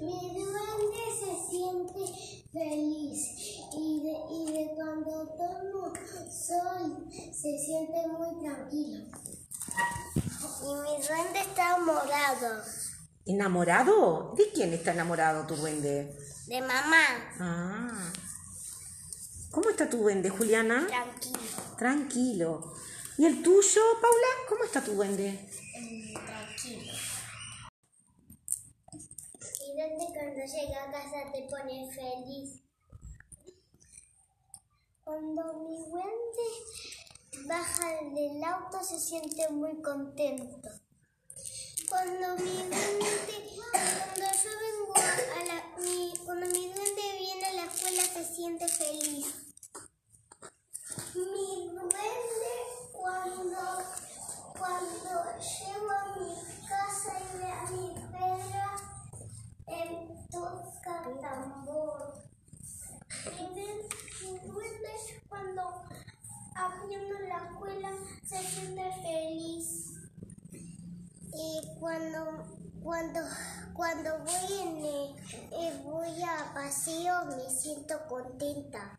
Mi duende se siente feliz y de, y de cuando tomo sol se siente muy tranquilo. Y mi duende está enamorado. ¿Enamorado? ¿De quién está enamorado tu duende? De mamá. Ah. ¿Cómo está tu duende, Juliana? Tranquilo. Tranquilo. ¿Y el tuyo, Paula? ¿Cómo está tu duende? Eh, tranquilo. Llega a casa te pone feliz. Cuando mi duende baja del auto se siente muy contento. Cuando mi duende, cuando yo vengo a, la, cuando mi duende viene a la escuela se siente feliz. Mi duende cuando, cuando llego a mi casa y ve a mi perra, em, toca tambor. Mi duende mi duende cuando abriendo la escuela se siente feliz. Y cuando, cuando, cuando voy, en eh, voy a paseo me siento contenta.